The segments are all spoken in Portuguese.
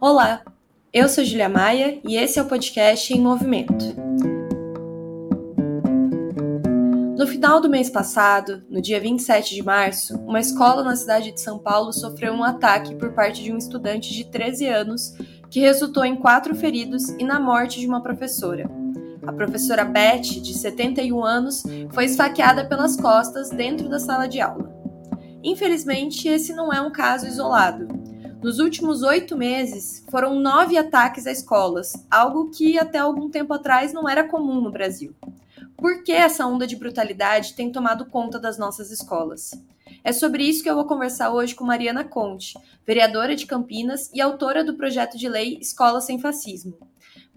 Olá, eu sou Julia Maia e esse é o podcast Em Movimento. No final do mês passado, no dia 27 de março, uma escola na cidade de São Paulo sofreu um ataque por parte de um estudante de 13 anos que resultou em quatro feridos e na morte de uma professora. A professora Beth, de 71 anos, foi esfaqueada pelas costas dentro da sala de aula. Infelizmente, esse não é um caso isolado. Nos últimos oito meses, foram nove ataques a escolas, algo que até algum tempo atrás não era comum no Brasil. Por que essa onda de brutalidade tem tomado conta das nossas escolas? É sobre isso que eu vou conversar hoje com Mariana Conte, vereadora de Campinas e autora do projeto de lei Escola Sem Fascismo.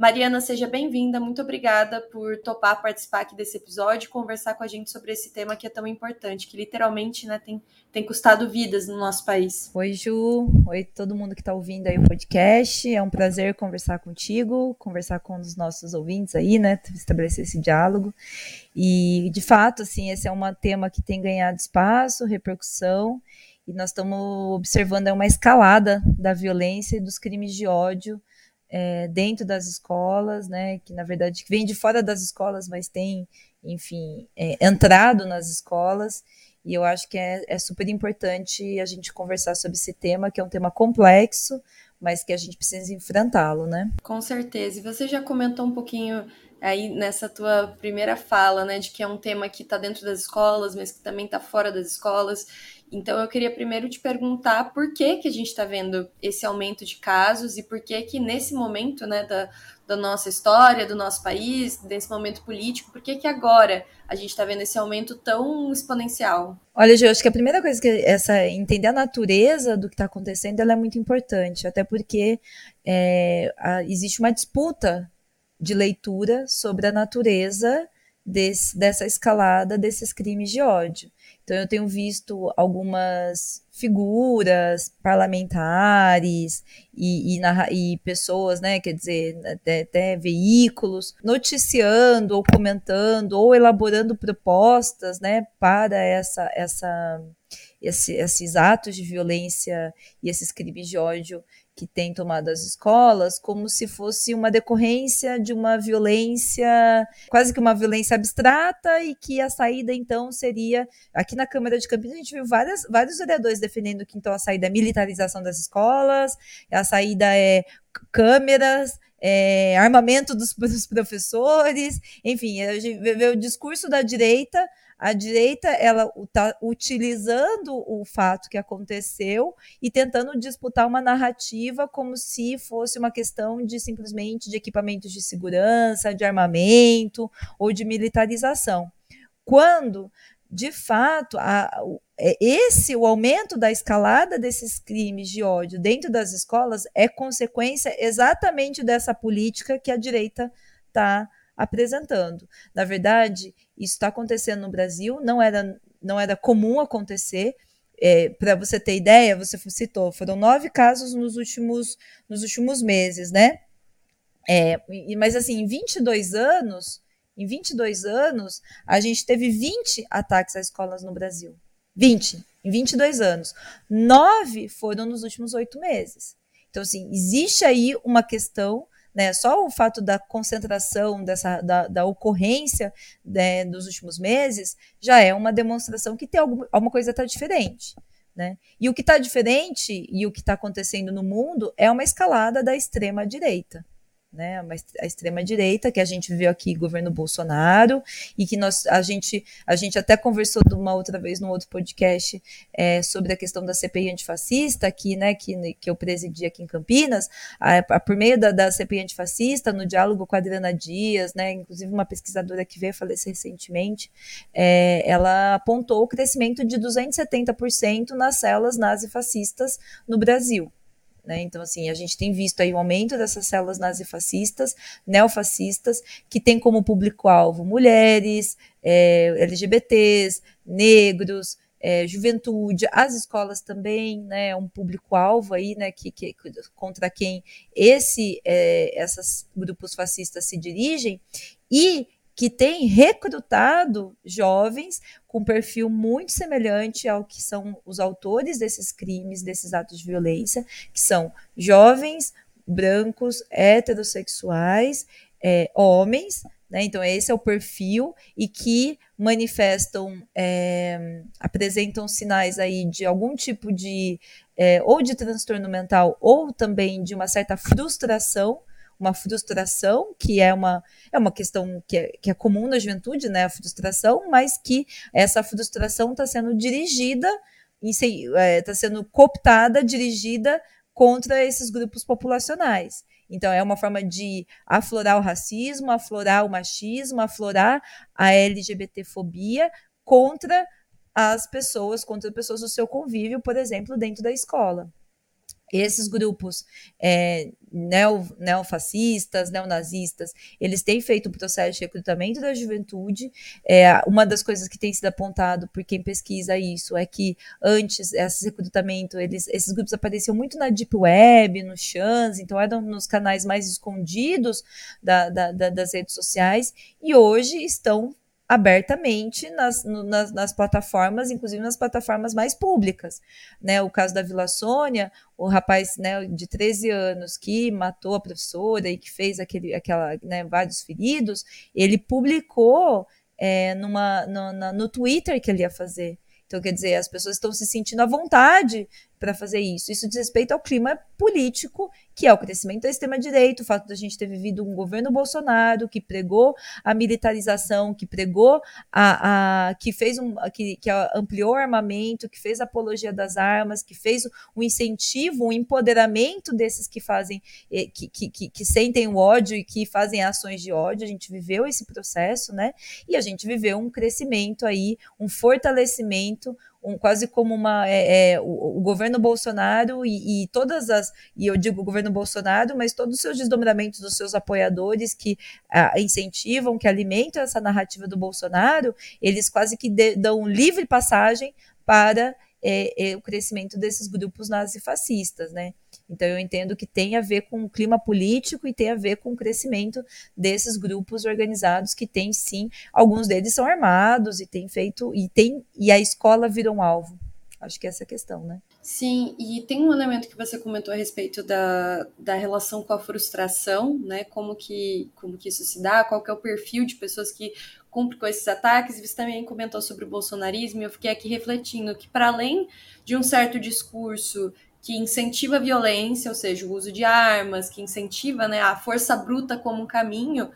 Mariana, seja bem-vinda. Muito obrigada por topar participar aqui desse episódio e conversar com a gente sobre esse tema que é tão importante, que literalmente né, tem, tem custado vidas no nosso país. Oi, Ju. Oi, todo mundo que está ouvindo aí o podcast. É um prazer conversar contigo, conversar com os nossos ouvintes aí, né? Estabelecer esse diálogo. E, de fato, assim, esse é um tema que tem ganhado espaço, repercussão, e nós estamos observando uma escalada da violência e dos crimes de ódio é, dentro das escolas, né, que na verdade vem de fora das escolas, mas tem, enfim, é, entrado nas escolas. E eu acho que é, é super importante a gente conversar sobre esse tema, que é um tema complexo, mas que a gente precisa enfrentá-lo, né? Com certeza. E você já comentou um pouquinho aí nessa tua primeira fala, né, de que é um tema que está dentro das escolas, mas que também está fora das escolas. Então eu queria primeiro te perguntar por que que a gente está vendo esse aumento de casos e por que que nesse momento, né, da, da nossa história, do nosso país, desse momento político, por que que agora a gente está vendo esse aumento tão exponencial? Olha, Gê, eu acho que a primeira coisa que essa entender a natureza do que está acontecendo, ela é muito importante, até porque é, a, existe uma disputa de leitura sobre a natureza desse, dessa escalada desses crimes de ódio. Então, eu tenho visto algumas figuras parlamentares e, e, e pessoas, né, quer dizer, até, até, veículos, noticiando ou comentando ou elaborando propostas, né, para essa, essa, esse, esses atos de violência e esses crimes de ódio que tem tomado as escolas como se fosse uma decorrência de uma violência, quase que uma violência abstrata, e que a saída então seria. Aqui na Câmara de Campinas a gente viu várias, vários vereadores defendendo que então a saída é militarização das escolas, a saída é câmeras, é, armamento dos, dos, professores, enfim, vê o discurso da direita a direita ela está utilizando o fato que aconteceu e tentando disputar uma narrativa como se fosse uma questão de simplesmente de equipamentos de segurança, de armamento ou de militarização. Quando de fato, a, é, esse o aumento da escalada desses crimes de ódio dentro das escolas é consequência exatamente dessa política que a direita está apresentando. Na verdade, isso está acontecendo no Brasil, não era, não era comum acontecer. É, Para você ter ideia, você citou, foram nove casos nos últimos, nos últimos meses, né? É, mas assim, em 22 anos, em 22 anos, a gente teve 20 ataques a escolas no Brasil. 20, em 22 anos. Nove foram nos últimos oito meses. Então, assim, existe aí uma questão né? Só o fato da concentração dessa, da, da ocorrência né, dos últimos meses já é uma demonstração que tem alguma, alguma coisa está diferente. Né? E o que está diferente e o que está acontecendo no mundo é uma escalada da extrema direita né, a extrema-direita, que a gente viu aqui, governo Bolsonaro, e que nós, a, gente, a gente até conversou de uma outra vez, num outro podcast, é, sobre a questão da CPI antifascista, aqui, né, que, que eu presidi aqui em Campinas, a, a, por meio da, da CPI antifascista, no diálogo com a Adriana Dias, né, inclusive uma pesquisadora que veio falecer recentemente, é, ela apontou o crescimento de 270% nas células nazifascistas no Brasil. Né? Então, assim, a gente tem visto aí o aumento dessas células nazifascistas, neofascistas, que tem como público-alvo mulheres, é, LGBTs, negros, é, juventude, as escolas também, né, um público-alvo aí, né, que, que, contra quem esse, é, esses grupos fascistas se dirigem, e que tem recrutado jovens com perfil muito semelhante ao que são os autores desses crimes, desses atos de violência, que são jovens brancos, heterossexuais, é, homens, né? Então, esse é o perfil e que manifestam, é, apresentam sinais aí de algum tipo de, é, ou de transtorno mental, ou também de uma certa frustração, uma frustração, que é uma, é uma questão que é, que é comum na juventude, né? A frustração, mas que essa frustração está sendo dirigida, está é, sendo cooptada, dirigida contra esses grupos populacionais. Então, é uma forma de aflorar o racismo, aflorar o machismo, aflorar a LGBTfobia contra as pessoas, contra pessoas do seu convívio, por exemplo, dentro da escola esses grupos é, neo, neofascistas, neonazistas, eles têm feito um processo de recrutamento da juventude. É, uma das coisas que tem sido apontado por quem pesquisa isso é que antes, esse recrutamento, eles, esses grupos apareciam muito na Deep Web, no chans, então eram nos canais mais escondidos da, da, da, das redes sociais, e hoje estão abertamente nas, nas, nas, plataformas, inclusive nas plataformas mais públicas. Né? O caso da Vila Sônia, o rapaz né, de 13 anos que matou a professora e que fez aquele, aquela, né, vários feridos, ele publicou é, numa, no, na, no Twitter que ele ia fazer. Então, quer dizer, as pessoas estão se sentindo à vontade para fazer isso. Isso diz respeito ao clima político, que é o crescimento da extrema-direita, o fato de a gente ter vivido um governo Bolsonaro que pregou a militarização, que pregou a. a que fez um. Que, que ampliou o armamento, que fez apologia das armas, que fez um incentivo, um empoderamento desses que fazem, eh, que, que, que, que sentem o ódio e que fazem ações de ódio. A gente viveu esse processo, né? E a gente viveu um crescimento aí, um fortalecimento, um, quase como uma é, é, o, o, governo Bolsonaro e, e, todas as e eu digo governo Bolsonaro, mas todos os seus desdobramentos dos seus apoiadores que a, incentivam, que alimentam essa narrativa do Bolsonaro, eles quase que de, dão livre passagem para é, é, o crescimento desses grupos nazifascistas, né? Então eu entendo que tem a ver com o clima político e tem a ver com o crescimento desses grupos organizados que tem sim, alguns deles são armados e tem feito e tem e a escola vira um alvo. Acho que é essa a questão, né? Sim, e tem um elemento que você comentou a respeito da, da relação com a frustração, né? Como que, como que isso se dá, qual que é o perfil de pessoas que cumprem com esses ataques. Você também comentou sobre o bolsonarismo, e eu fiquei aqui refletindo que, para além de um certo discurso que incentiva a violência, ou seja, o uso de armas, que incentiva né, a força bruta como um caminho,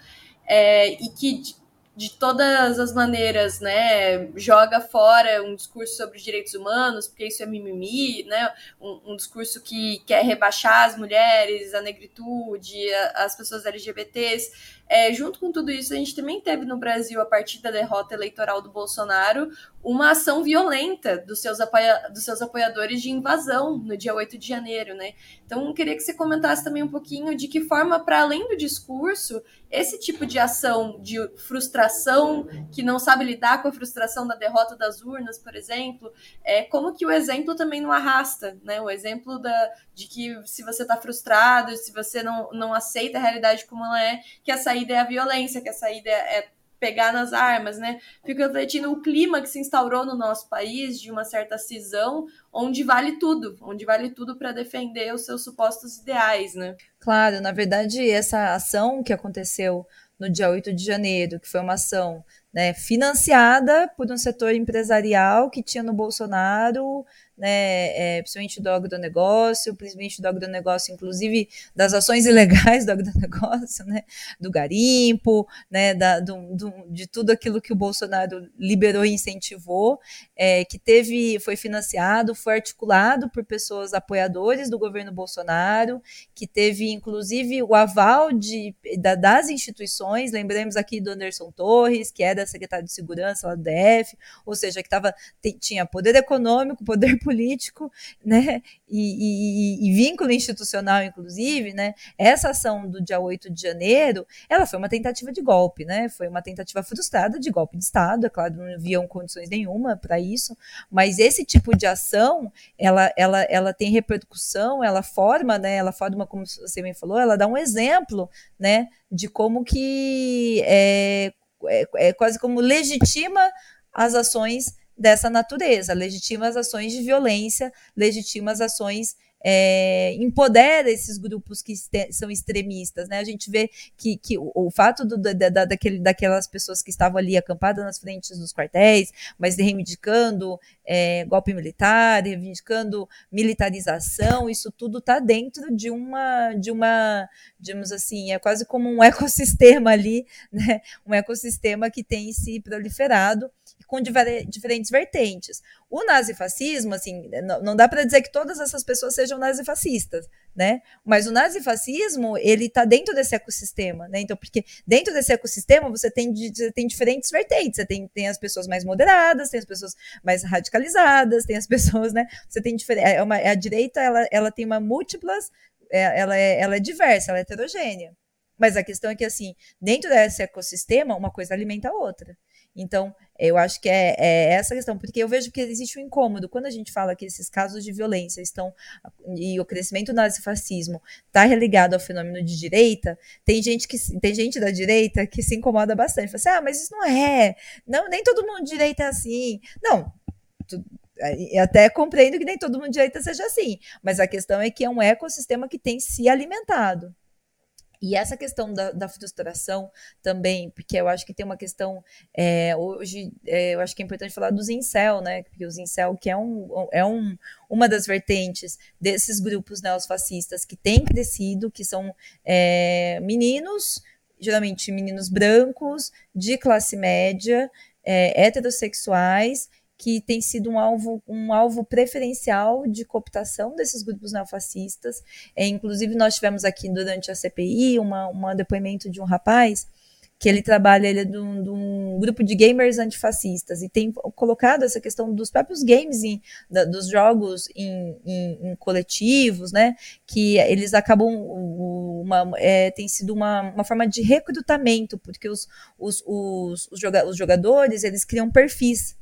é, e que de todas as maneiras, né, joga fora um discurso sobre os direitos humanos, porque isso é mimimi, né, um, um discurso que quer rebaixar as mulheres, a negritude, a, as pessoas LGBTs. É, junto com tudo isso, a gente também teve no Brasil, a partir da derrota eleitoral do Bolsonaro, uma ação violenta dos seus, apoia dos seus apoiadores de invasão no dia 8 de janeiro, né? Então, queria que você comentasse também um pouquinho de que forma, para além do discurso, esse tipo de ação de frustração, que não sabe lidar com a frustração da derrota das urnas, por exemplo, é como que o exemplo também não arrasta, né? O exemplo da, de que se você está frustrado, se você não, não aceita a realidade como ela é, que a saída é a violência, que a saída é pegar nas armas, né? Fico refletindo o clima que se instaurou no nosso país de uma certa cisão, onde vale tudo, onde vale tudo para defender os seus supostos ideais, né? Claro, na verdade, essa ação que aconteceu no dia 8 de janeiro, que foi uma ação né, financiada por um setor empresarial que tinha no Bolsonaro né, é, principalmente do agronegócio, principalmente do agronegócio, inclusive das ações ilegais do agronegócio, né, do garimpo, né, da, do, do, de tudo aquilo que o Bolsonaro liberou e incentivou, é, que teve, foi financiado, foi articulado por pessoas apoiadores do governo Bolsonaro, que teve inclusive o aval de, da, das instituições, lembremos aqui do Anderson Torres, que era secretário de segurança lá do DF, ou seja, que tava, tinha poder econômico, poder político, né, e, e, e, vínculo institucional, inclusive, né, essa ação do dia 8 de janeiro, ela foi uma tentativa de golpe, né, foi uma tentativa frustrada de golpe de Estado, é claro, não haviam condições nenhuma para isso, mas esse tipo de ação, ela, ela, ela tem repercussão, ela forma, né, ela forma, como você me falou, ela dá um exemplo, né, de como que é, é, é quase como legitima as ações dessa natureza, legitima as ações de violência, legitima as ações é, empodera esses grupos que são extremistas, né? A gente vê que, que o, o fato do, da, da, daquele, daquelas pessoas que estavam ali acampadas nas frentes dos quartéis, mas reivindicando é, golpe militar, reivindicando militarização, isso tudo está dentro de uma, de uma, digamos assim, é quase como um ecossistema ali, né? Um ecossistema que tem se proliferado com diferentes vertentes. O nazifascismo, assim, não, não dá para dizer que todas essas pessoas sejam nazifascistas, né? Mas o nazifascismo, ele está dentro desse ecossistema, né? Então, porque dentro desse ecossistema você tem, você tem diferentes vertentes. Você tem, tem as pessoas mais moderadas, tem as pessoas mais radicalizadas, tem as pessoas, né? Você tem diferente. É uma, a direita, ela, ela tem uma múltiplas, é, ela, é, ela é diversa, ela é heterogênea. Mas a questão é que, assim, dentro desse ecossistema, uma coisa alimenta a outra. Então, eu acho que é, é, essa questão, porque eu vejo que existe um incômodo quando a gente fala que esses casos de violência estão e o crescimento do nazifascismo está religado ao fenômeno de direita. Tem gente que tem gente da direita que se incomoda bastante, fala assim, ah, mas isso não é, não nem todo mundo de direita é assim. Não, tu, até compreendo que nem todo mundo de direita seja assim, mas a questão é que é um ecossistema que tem se alimentado. E essa questão da, da, frustração também, porque eu acho que tem uma questão, é, hoje, é, eu acho que é importante falar dos incel, né? Porque os incel, que é, um, é um, uma das vertentes desses grupos neofascistas que têm crescido, que são é, meninos, geralmente meninos brancos, de classe média, é, heterossexuais, que tem sido um alvo, um alvo preferencial de cooptação desses grupos neofascistas. É, inclusive, nós tivemos aqui durante a CPI uma, um depoimento de um rapaz que ele trabalha, ele é de um, de um, grupo de gamers antifascistas e tem colocado essa questão dos próprios games, em, da, dos jogos em, em, em, coletivos, né, que eles acabam, uma, é, tem sido uma, uma forma de recrutamento, porque os, os, os, os, jogadores, eles criam perfis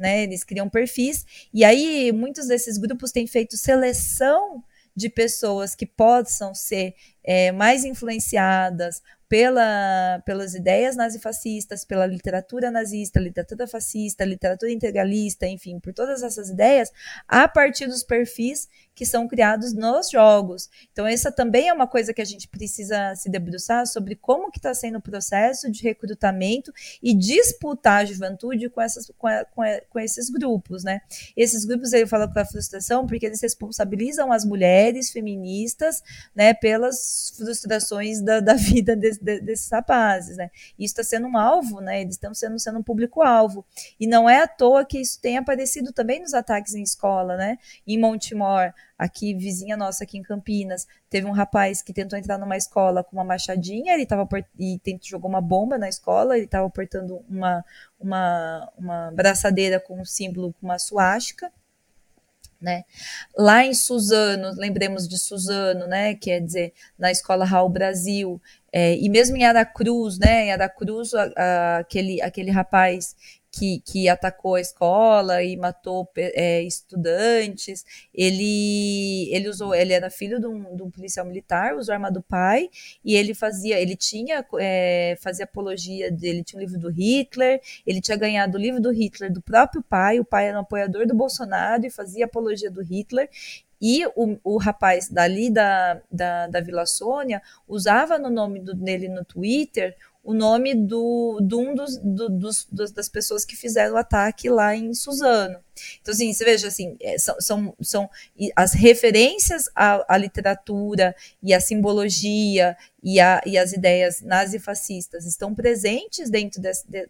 né? Eles criam perfis e aí muitos desses grupos têm feito seleção de pessoas que possam ser é, mais influenciadas pela, pelas ideias nazifascistas, pela literatura nazista, literatura fascista, literatura integralista, enfim, por todas essas ideias, a partir dos perfis que são criados nos jogos. Então, essa também é uma coisa que a gente precisa se debruçar sobre como que está sendo o processo de recrutamento e disputar a juventude com, essas, com, a, com, a, com esses grupos, né? Esses grupos, ele fala com a frustração porque eles responsabilizam as mulheres feministas, né, pelas frustrações da, da vida de, de, desses rapazes, né? Isso está sendo um alvo, né? Eles estão sendo, sendo um público-alvo. E não é à toa que isso tem aparecido também nos ataques em escola, né? Em Montemor, aqui vizinha nossa aqui em Campinas, teve um rapaz que tentou entrar numa escola com uma machadinha, ele tava e tentou, jogou uma bomba na escola, ele estava portando uma, uma, uma braçadeira com um símbolo, com uma suástica, né? Lá em Suzano, lembremos de Suzano, né? Quer dizer, na escola Raul Brasil, é, e mesmo em Aracruz, né? Em Aracruz, a, a, aquele, aquele rapaz que, que atacou a escola e matou é, estudantes. Ele, ele usou, ele era filho de um, de um, policial militar, usou a arma do pai e ele fazia, ele tinha, é, fazia apologia dele, tinha um livro do Hitler, ele tinha ganhado o livro do Hitler do próprio pai, o pai era um apoiador do Bolsonaro e fazia apologia do Hitler. E o, o rapaz dali da, da, da Vila Sônia usava no nome do, dele no Twitter o nome do, de um dos, do, dos, das pessoas que fizeram o ataque lá em Suzano. Então, assim, você veja, assim, é, são, são, são as referências à, à literatura e à simbologia e, a, e as ideias nazifascistas estão presentes dentro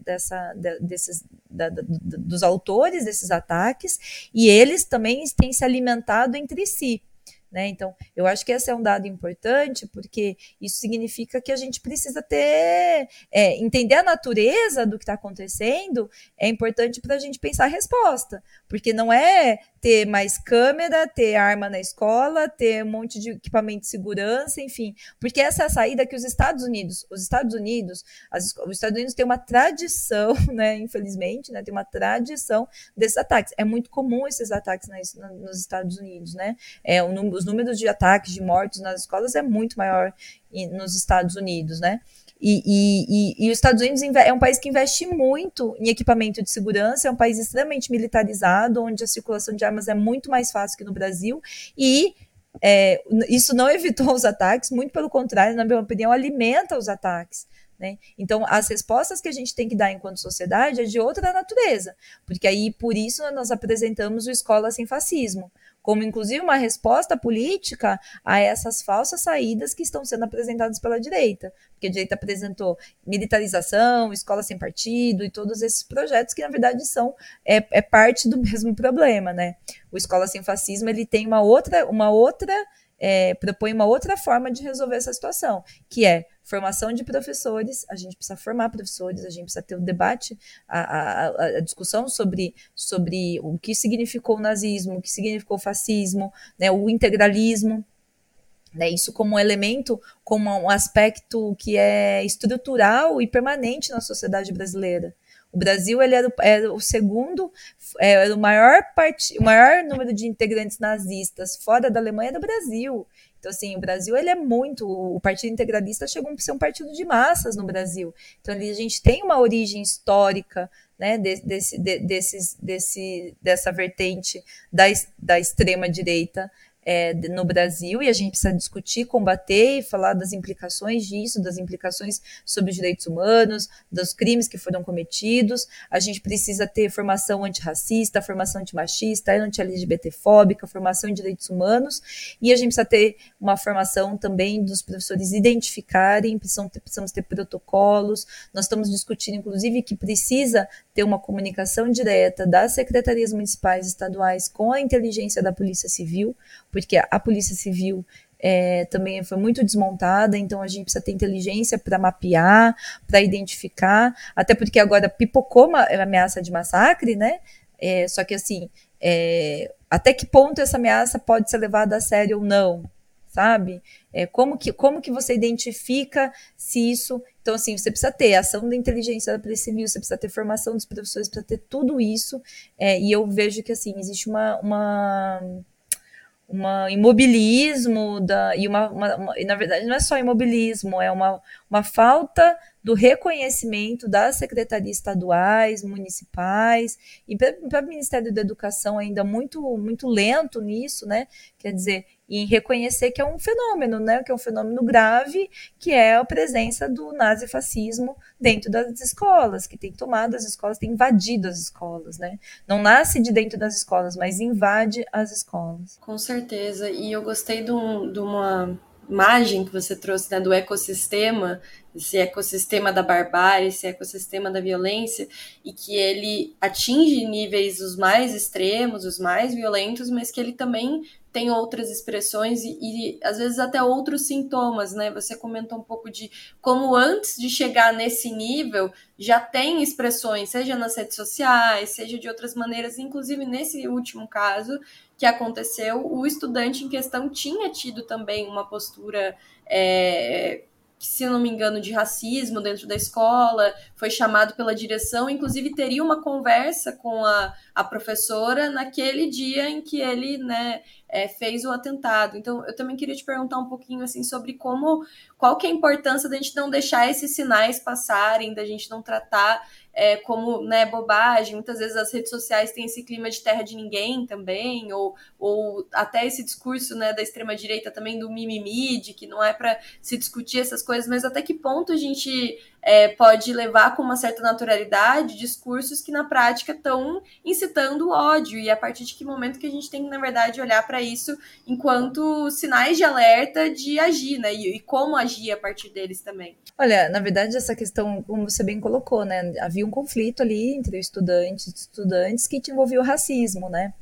dessa, de, desses, da, da, dos autores desses ataques e eles também têm se alimentado entre si. Né? Então, eu acho que esse é um dado importante, porque isso significa que a gente precisa ter, é, entender a natureza do que está acontecendo, é importante para a gente pensar a resposta, porque não é ter mais câmera, ter arma na escola, ter um monte de equipamento de segurança, enfim, porque essa é a saída que os Estados Unidos, os Estados Unidos, as, os Estados Unidos têm uma tradição, né, infelizmente, né, tem uma tradição desses ataques. É muito comum esses ataques nos Estados Unidos, né? É, o, os números de ataques, de mortos nas escolas é muito maior nos Estados Unidos, né? E, e, e, e, os Estados Unidos é um país que investe muito em equipamento de segurança, é um país extremamente militarizado, onde a circulação de armas é muito mais fácil que no Brasil, e é, isso não evitou os ataques, muito pelo contrário, na minha opinião, alimenta os ataques. Né? Então, as respostas que a gente tem que dar enquanto sociedade é de outra natureza, porque aí, por isso, nós apresentamos o Escola Sem Fascismo, como inclusive uma resposta política a essas falsas saídas que estão sendo apresentadas pela direita. Porque a direita apresentou militarização, escola sem partido e todos esses projetos que, na verdade, são é, é parte do mesmo problema. Né? O Escola Sem Fascismo ele tem uma outra, uma outra é, propõe uma outra forma de resolver essa situação, que é formação de professores, a gente precisa formar professores, a gente precisa ter o um debate, a, a, a, discussão sobre, sobre o que significou o nazismo, o que significou o fascismo, né, o integralismo, né, isso como um elemento, como um aspecto que é estrutural e permanente na sociedade brasileira. O Brasil ele era, era o segundo, é, era o maior, part, o maior número de integrantes nazistas fora da Alemanha do Brasil. Então, assim, o Brasil ele é muito. O Partido Integralista chegou a ser um partido de massas no Brasil. Então, ali a gente tem uma origem histórica né, desse, de, desses, desse, dessa vertente da, da extrema-direita é, no Brasil e a gente precisa discutir, combater e falar das implicações disso, das implicações sobre os direitos humanos, dos crimes que foram cometidos. A gente precisa ter formação antirracista, formação antimachista, anti-LGBTfóbica, formação em direitos humanos e a gente precisa ter uma formação também dos professores identificarem, precisamos ter, precisamos ter protocolos. Nós estamos discutindo, inclusive, que precisa ter uma comunicação direta das secretarias municipais estaduais com a inteligência da Polícia Civil, porque a Polícia Civil é, também foi muito desmontada, então a gente precisa ter inteligência para mapear, para identificar, até porque agora pipocou uma ameaça de massacre, né? É, só que assim, é, até que ponto essa ameaça pode ser levada a sério ou não, sabe? É, como, que, como que você identifica se isso. Então, assim, você precisa ter ação da inteligência da Polícia Civil, você precisa ter formação dos professores, precisa ter tudo isso. É, e eu vejo que, assim, existe uma, uma uma imobilismo da, e uma, uma, uma, na verdade não é só imobilismo, é uma, uma falta do reconhecimento das secretarias estaduais, municipais e para o Ministério da Educação ainda muito muito lento nisso, né? Quer dizer, em reconhecer que é um fenômeno, né, que é um fenômeno grave, que é a presença do nazifascismo dentro das escolas, que tem tomado as escolas, tem invadido as escolas, né? Não nasce de dentro das escolas, mas invade as escolas. Com certeza. E eu gostei de, um, uma imagem que você trouxe né, do ecossistema, esse ecossistema da barbárie, esse ecossistema da violência, e que ele atinge níveis os mais extremos, os mais violentos, mas que ele também tem outras expressões e, e, às vezes até outros sintomas, né? Você comentou um pouco de como antes de chegar nesse nível já tem expressões, seja nas redes sociais, seja de outras maneiras, inclusive nesse último caso que aconteceu, o estudante em questão tinha tido também uma postura é, se não me engano, de racismo dentro da escola, foi chamado pela direção, inclusive teria uma conversa com a, a professora naquele dia em que ele né, é, fez o atentado. Então, eu também queria te perguntar um pouquinho assim sobre como, qual que é a importância da gente não deixar esses sinais passarem, da gente não tratar é, como né, bobagem. Muitas vezes as redes sociais têm esse clima de terra de ninguém também, ou, ou até esse discurso né, da extrema-direita também do mimimi, de que não é para se discutir essas coisas, mas até que ponto a gente é, pode levar com uma certa naturalidade discursos que na prática estão incitando o ódio, e a partir de que momento que a gente tem que, na verdade, olhar para isso enquanto sinais de alerta de agir, né? E, e, como agir a partir deles também. Olha, na verdade, essa questão, como você bem colocou, né? Havia um conflito ali entre estudantes e estudantes que envolvia o racismo, né?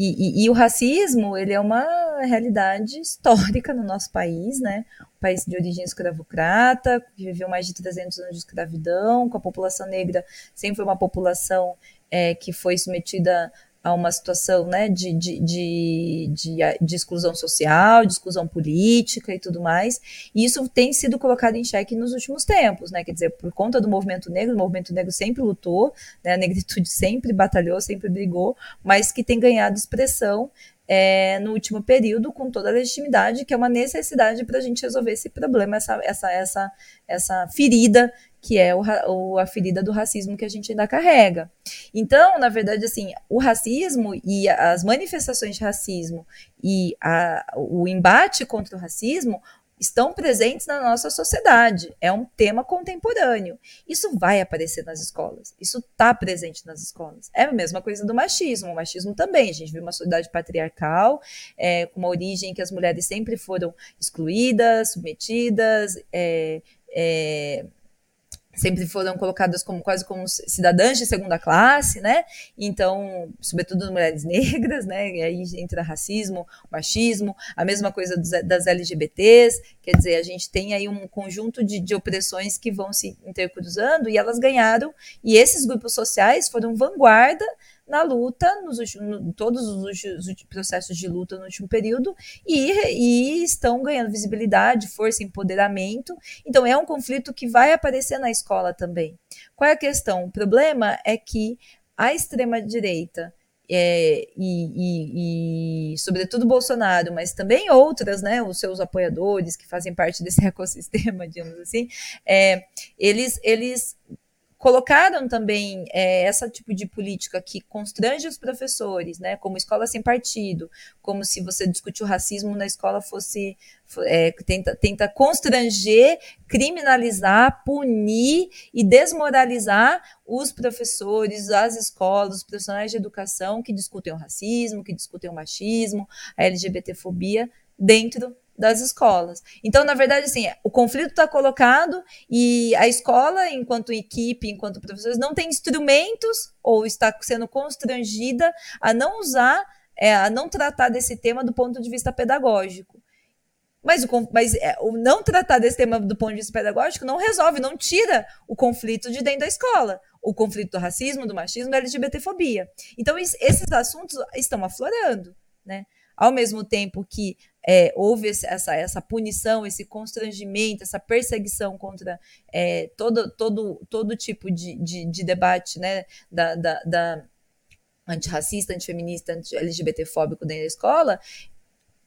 E, e, e, o racismo, ele é uma realidade histórica no nosso país, né? Um país de origem escravocrata, que viveu mais de 300 anos de escravidão, com a população negra sempre foi uma população é, que foi submetida a uma situação né, de, de, de, de, exclusão social, de exclusão política e tudo mais. E isso tem sido colocado em xeque nos últimos tempos, né? Quer dizer, por conta do movimento negro, o movimento negro sempre lutou, né, a negritude sempre batalhou, sempre brigou, mas que tem ganhado expressão é, no último período com toda a legitimidade, que é uma necessidade para a gente resolver esse problema, essa, essa, essa, essa ferida que é o, o, a ferida do racismo que a gente ainda carrega. Então, na verdade, assim, o racismo e as manifestações de racismo e a, o embate contra o racismo estão presentes na nossa sociedade. É um tema contemporâneo. Isso vai aparecer nas escolas. Isso está presente nas escolas. É a mesma coisa do machismo. O machismo também. A gente vive uma sociedade patriarcal, é, com uma origem que as mulheres sempre foram excluídas, submetidas, é, é, sempre foram colocadas como quase como cidadãs de segunda classe, né? Então, sobretudo mulheres negras, né? E aí entra racismo, machismo, a mesma coisa das LGBTs, quer dizer, a gente tem aí um conjunto de, de opressões que vão se intercruzando e elas ganharam, e esses grupos sociais foram vanguarda na luta, nos no, todos os, os, processos de luta no último período, e, e estão ganhando visibilidade, força, empoderamento. Então, é um conflito que vai aparecer na escola também. Qual é a questão? O problema é que a extrema-direita é, e, e, e, sobretudo Bolsonaro, mas também outras, né, os seus apoiadores que fazem parte desse ecossistema, digamos assim, é, eles, eles colocaram também é, essa tipo de política que constrange os professores, né, como escola sem partido, como se você discutir o racismo na escola fosse é, tenta, tenta constranger, criminalizar, punir e desmoralizar os professores, as escolas, os profissionais de educação que discutem o racismo, que discutem o machismo, a LGBTfobia dentro das escolas. Então, na verdade, assim, o conflito está colocado e a escola, enquanto equipe, enquanto professores, não tem instrumentos ou está sendo constrangida a não usar, é, a não tratar desse tema do ponto de vista pedagógico. Mas, o, mas é, o não tratar desse tema do ponto de vista pedagógico não resolve, não tira o conflito de dentro da escola. O conflito do racismo, do machismo, da LGBTfobia. Então, esses assuntos estão aflorando, né? Ao mesmo tempo que é, houve essa, essa punição, esse constrangimento, essa perseguição contra é, todo, todo, todo tipo de, de, de debate né, da, da, da antirracista, antifeminista, anti-LGBTfóbico dentro da escola,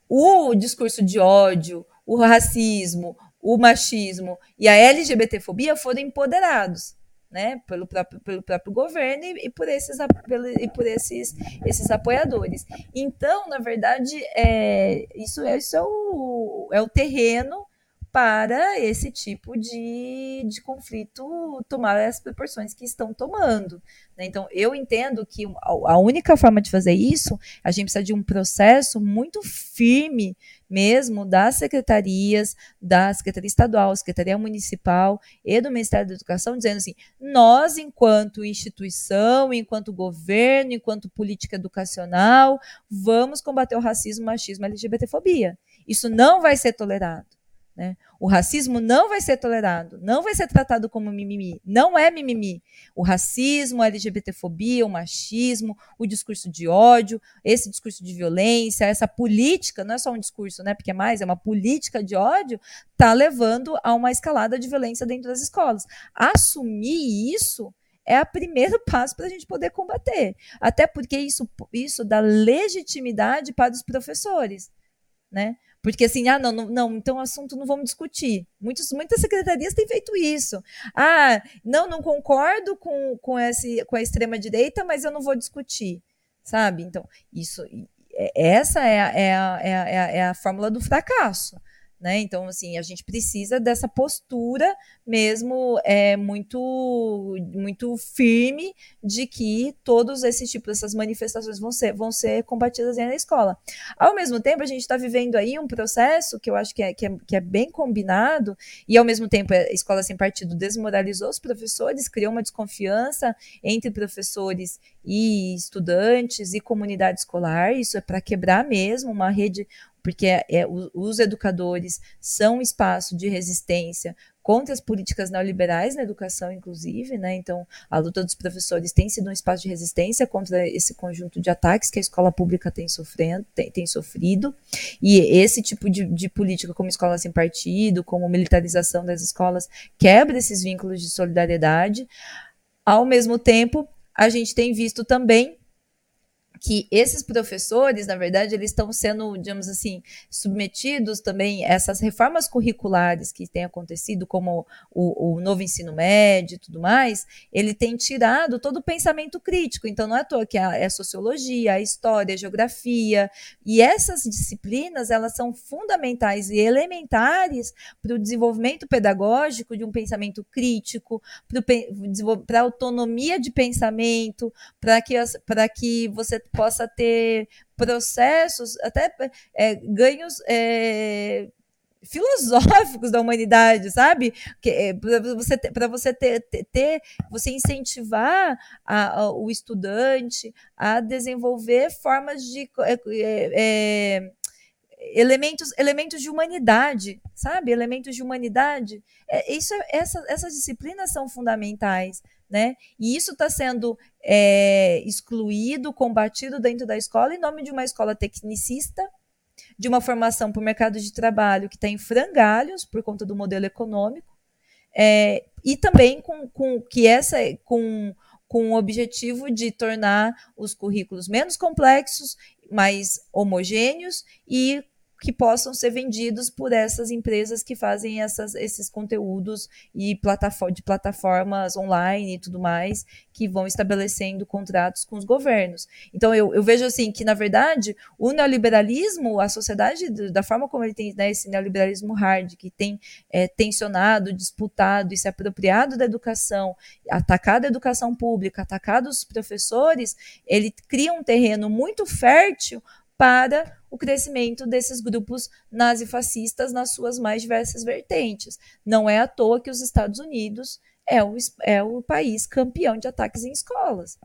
o discurso de ódio, o racismo, o machismo e a LGBTfobia foram empoderados né, pelo próprio, pelo próprio governo e, e por, esses, pelo, e por esses, esses apoiadores. Então, na verdade, é, isso, é, isso é, o, é o terreno para esse tipo de, de conflito tomar as proporções que estão tomando. Né? Então, eu entendo que a única forma de fazer isso, a gente precisa de um processo muito firme mesmo das secretarias, da Secretaria Estadual, Secretaria Municipal e do Ministério da Educação, dizendo assim: nós, enquanto instituição, enquanto governo, enquanto política educacional, vamos combater o racismo, machismo LGBTfobia. Isso não vai ser tolerado. Né? O racismo não vai ser tolerado, não vai ser tratado como mimimi, não é mimimi. O racismo, a LGBTfobia, o machismo, o discurso de ódio, esse discurso de violência, essa política, não é só um discurso, né? Porque é mais, é uma política de ódio, está levando a uma escalada de violência dentro das escolas. Assumir isso é o primeiro passo para a gente poder combater. Até porque isso, isso dá legitimidade para os professores. Né? Porque assim, ah, não, não, não, então o assunto não vamos discutir. Muitos, muitas secretarias têm feito isso. Ah, não, não concordo com, com, esse, com a extrema-direita, mas eu não vou discutir. Sabe? Então, isso, é, essa é a, é a, é a, é a fórmula do fracasso. Né? Então, assim, a gente precisa dessa postura mesmo é, muito, muito firme de que todos esses tipos, essas manifestações vão ser, vão ser combatidas na escola. Ao mesmo tempo, a gente está vivendo aí um processo que eu acho que é, que é, que é bem combinado, e ao mesmo tempo a Escola Sem Partido desmoralizou os professores, criou uma desconfiança entre professores e estudantes e comunidade escolar, isso é para quebrar mesmo uma rede, porque é, é, os educadores são um espaço de resistência contra as políticas neoliberais na educação, inclusive, né? Então, a luta dos professores tem sido um espaço de resistência contra esse conjunto de ataques que a escola pública tem, sofrendo, tem, tem sofrido. E esse tipo de, de, política, como escola sem partido, como militarização das escolas, quebra esses vínculos de solidariedade. Ao mesmo tempo, a gente tem visto também que esses professores, na verdade, eles estão sendo, digamos assim, submetidos também a essas reformas curriculares que têm acontecido, como o, o novo ensino médio e tudo mais, ele tem tirado todo o pensamento crítico. Então, não é à toa que é sociologia, a história, a geografia, e essas disciplinas, elas são fundamentais e elementares para o desenvolvimento pedagógico de um pensamento crítico, para a autonomia de pensamento, para que, que você possa ter processos, até é, ganhos é, filosóficos da humanidade, sabe? É, para você, você ter, ter, ter, você incentivar a, a, o estudante a desenvolver formas de é, é, elementos, elementos de humanidade, sabe? Elementos de humanidade. É, isso, essa, essas disciplinas são fundamentais né? E isso está sendo é, excluído, combatido dentro da escola em nome de uma escola tecnicista, de uma formação para o mercado de trabalho que está em frangalhos por conta do modelo econômico, é, e também com, com que essa com, com o objetivo de tornar os currículos menos complexos, mais homogêneos e que possam ser vendidos por essas empresas que fazem essas, esses conteúdos e de plataformas online e tudo mais, que vão estabelecendo contratos com os governos. Então, eu, eu vejo assim que, na verdade, o neoliberalismo, a sociedade, da forma como ele tem né, esse neoliberalismo hard, que tem é, tensionado, disputado e se apropriado da educação, atacado a educação pública, atacado os professores, ele cria um terreno muito fértil para o crescimento desses grupos nazifascistas nas suas mais diversas vertentes. Não é à toa que os Estados Unidos é o, é o país campeão de ataques em escolas.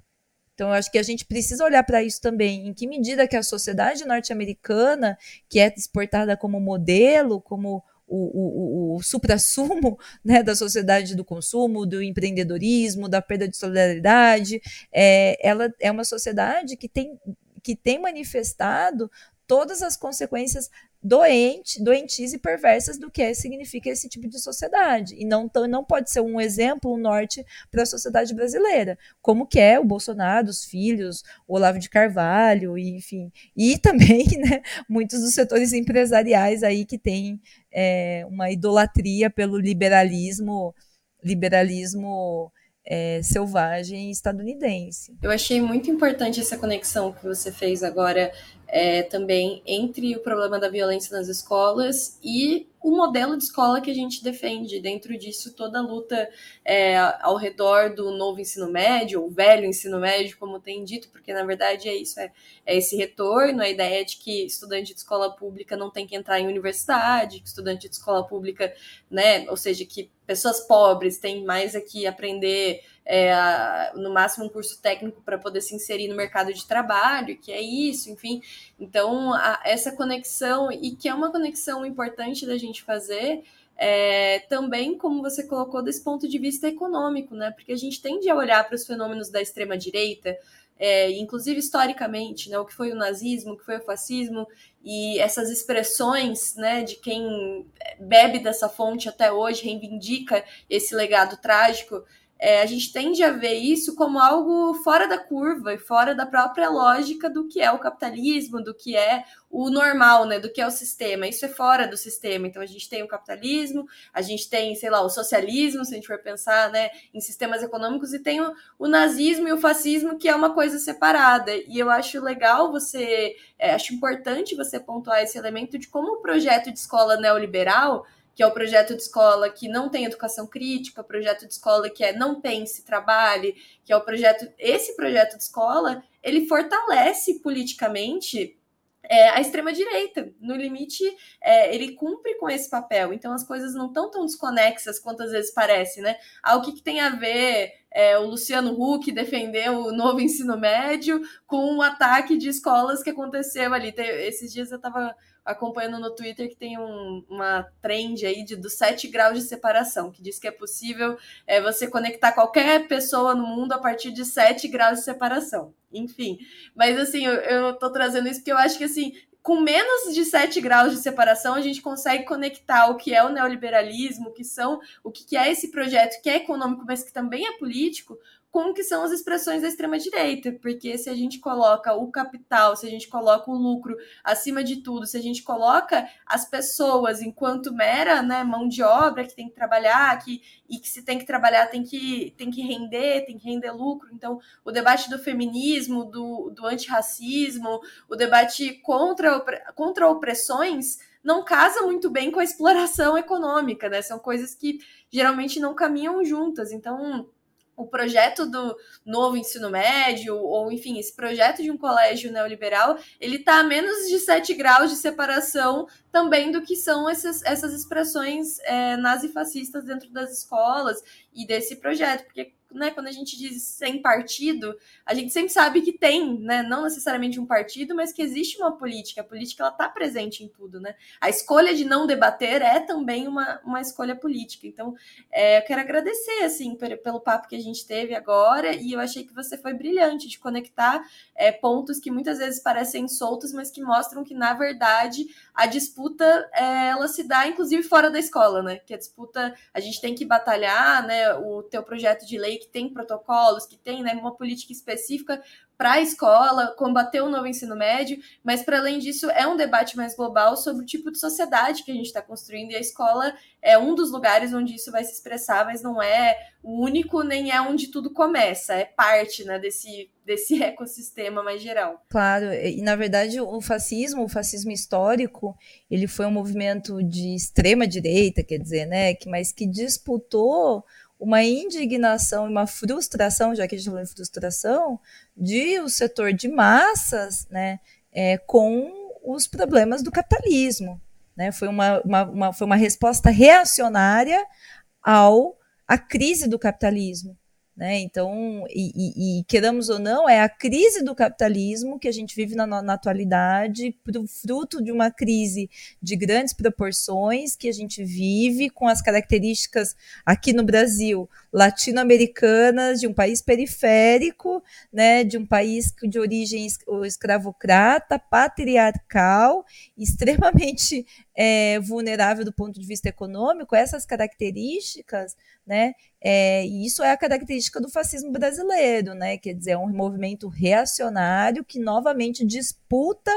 Então, eu acho que a gente precisa olhar para isso também. Em que medida que a sociedade norte-americana, que é exportada como modelo, como o, o, o, supra-sumo né, da sociedade do consumo, do empreendedorismo, da perda de solidariedade, é, ela é uma sociedade que tem que tem manifestado todas as consequências doente, doentes e perversas do que significa esse tipo de sociedade. E não, não pode ser um exemplo, um norte para a sociedade brasileira, como que é o Bolsonaro, os filhos, o Olavo de Carvalho, enfim. E também né, muitos dos setores empresariais aí que têm é, uma idolatria pelo liberalismo, liberalismo é, selvagem estadunidense. Eu achei muito importante essa conexão que você fez agora é, também entre o problema da violência nas escolas e o modelo de escola que a gente defende. Dentro disso, toda a luta é, ao redor do novo ensino médio, ou velho ensino médio, como tem dito, porque na verdade é isso, é, é esse retorno, a ideia de que estudante de escola pública não tem que entrar em universidade, que estudante de escola pública, né, ou seja, que pessoas pobres têm mais aqui aprender é, no máximo um curso técnico para poder se inserir no mercado de trabalho, que é isso, enfim. Então, a, essa conexão, e que é uma conexão importante da gente fazer, é, também, como você colocou, desse ponto de vista econômico, né? Porque a gente tende a olhar para os fenômenos da extrema-direita, é, inclusive historicamente, né, o que foi o nazismo, o que foi o fascismo, e essas expressões né, de quem bebe dessa fonte até hoje, reivindica esse legado trágico, é, a gente tende a ver isso como algo fora da curva e fora da própria lógica do que é o capitalismo, do que é o normal, né, do que é o sistema. Isso é fora do sistema. Então a gente tem o capitalismo, a gente tem, sei lá, o socialismo, se a gente for pensar, né, em sistemas econômicos e tem o, o nazismo e o fascismo que é uma coisa separada. E eu acho legal você, é, acho importante você pontuar esse elemento de como o projeto de escola neoliberal que é o projeto de escola que não tem educação crítica, projeto de escola que é não pense, trabalhe, que é o projeto. Esse projeto de escola ele fortalece politicamente é, a extrema-direita. No limite, é, ele cumpre com esse papel. Então, as coisas não estão tão desconexas quanto às vezes parece, né? Ah, o que, que tem a ver é, o Luciano Huck defender o novo ensino médio com o ataque de escolas que aconteceu ali? Esses dias eu estava acompanhando no Twitter que tem um, uma trend aí de, dos sete graus de separação, que diz que é possível é, você conectar qualquer pessoa no mundo a partir de sete graus de separação. Enfim, mas assim, eu, eu tô trazendo isso porque eu acho que assim, com menos de 7 graus de separação, a gente consegue conectar o que é o neoliberalismo, o que são, o que é esse projeto que é econômico, mas que também é político, com o que são as expressões da extrema-direita, porque se a gente coloca o capital, se a gente coloca o lucro acima de tudo, se a gente coloca as pessoas enquanto mera né, mão de obra que tem que trabalhar, que, e que se tem que trabalhar tem que, tem que render, tem que render lucro. Então, o debate do feminismo, do, do antirracismo, o debate contra, contra opressões não casa muito bem com a exploração econômica, né? São coisas que geralmente não caminham juntas. Então, o projeto do novo ensino médio, ou enfim, esse projeto de um colégio neoliberal, ele está a menos de 7 graus de separação também do que são essas, essas expressões é, nazifascistas dentro das escolas e desse projeto, porque né, quando a gente diz sem partido, a gente sempre sabe que tem, né, não necessariamente um partido, mas que existe uma política. A política ela está presente em tudo, né? A escolha de não debater é também uma, uma escolha política. Então, é, eu quero agradecer assim pelo papo que a gente teve agora e eu achei que você foi brilhante de conectar é, pontos que muitas vezes parecem soltos, mas que mostram que na verdade a disputa é, ela se dá inclusive fora da escola, né? Que a disputa a gente tem que batalhar, né? O teu projeto de lei que tem protocolos, que tem né, uma política específica para a escola, combater o novo ensino médio, mas para além disso é um debate mais global sobre o tipo de sociedade que a gente está construindo e a escola é um dos lugares onde isso vai se expressar, mas não é o único nem é onde tudo começa, é parte né, desse, desse ecossistema mais geral. Claro, e na verdade o fascismo, o fascismo histórico, ele foi um movimento de extrema direita, quer dizer, né, que, mas que disputou uma indignação e uma frustração, já que a gente falou em frustração, de o setor de massas né, é, com os problemas do capitalismo. Né? Foi, uma, uma, uma, foi uma resposta reacionária ao à crise do capitalismo. Né? Então, e, e, e, queramos ou não, é a crise do capitalismo que a gente vive na, na atualidade, fruto de uma crise de grandes proporções que a gente vive com as características aqui no Brasil latino-americanas, de um país periférico, né, de um país de origem escravocrata, patriarcal, extremamente é, vulnerável do ponto de vista econômico, essas características né? É, isso é a característica do fascismo brasileiro, né? Quer dizer, é um movimento reacionário que novamente disputa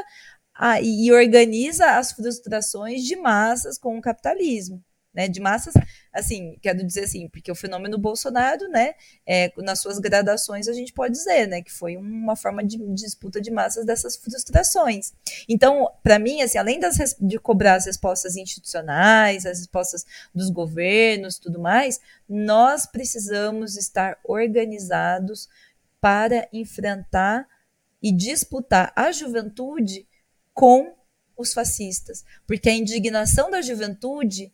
a, e organiza as frustrações de massas com o capitalismo né, de massas, assim, quero dizer assim, porque o fenômeno Bolsonaro, né, é, nas suas gradações a gente pode dizer, né, que foi uma forma de disputa de massas dessas frustrações. Então, para mim, assim, além das, de cobrar as respostas institucionais, as respostas dos governos, tudo mais, nós precisamos estar organizados para enfrentar e disputar a juventude com os fascistas, porque a indignação da juventude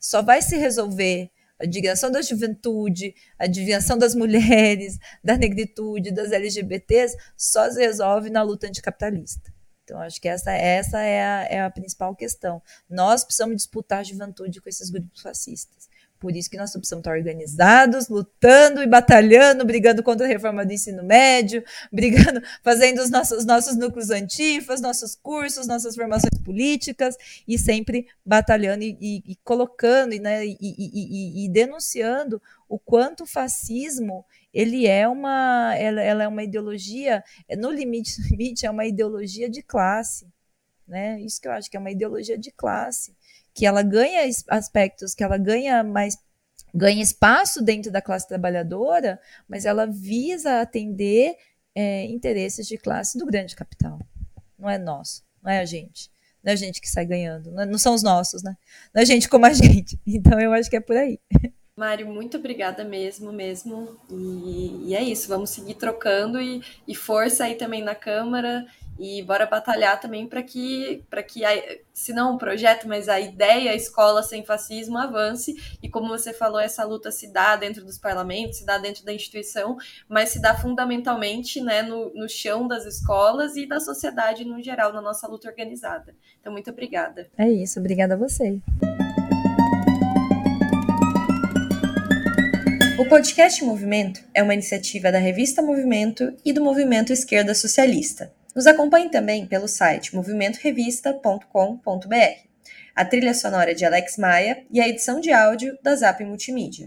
só vai se resolver a indignação da juventude, a indignação das mulheres, da negritude, das LGBTs, só se resolve na luta anticapitalista. Então, acho que essa, essa é, a, é a principal questão. Nós precisamos disputar a juventude com esses grupos fascistas. Por isso que nós precisamos estar organizados, lutando e batalhando, brigando contra a reforma do ensino médio, brigando, fazendo os nossos, nossos núcleos antifas, nossos cursos, nossas formações políticas, e sempre batalhando e, e, e colocando né, e, e, denunciando o quanto o fascismo ele é uma, ela, ela é uma ideologia, no limite, no limite, é uma ideologia de classe. Né? Isso que eu acho que é uma ideologia de classe que ela ganha aspectos, que ela ganha mais ganha espaço dentro da classe trabalhadora, mas ela visa atender é, interesses de classe do grande capital. Não é nosso, não é a gente. Não é a gente que sai ganhando, não, é, não são os nossos, né? Não é gente como a gente. Então eu acho que é por aí. Mário, muito obrigada mesmo, mesmo. E, e, é isso, vamos seguir trocando e, e força aí também na Câmara e bora batalhar também para que, para que a, se não o projeto, mas a ideia, a escola sem fascismo avance. E como você falou, essa luta se dá dentro dos parlamentos, se dá dentro da instituição, mas se dá fundamentalmente né, no, no chão das escolas e da sociedade no geral, na nossa luta organizada. Então, muito obrigada. É isso, obrigada a você. O podcast Movimento é uma iniciativa da revista Movimento e do Movimento Esquerda Socialista. Nos acompanhe também pelo site movimentorevista.com.br. A trilha sonora de Alex Maia e a edição de áudio da Zap Multimídia.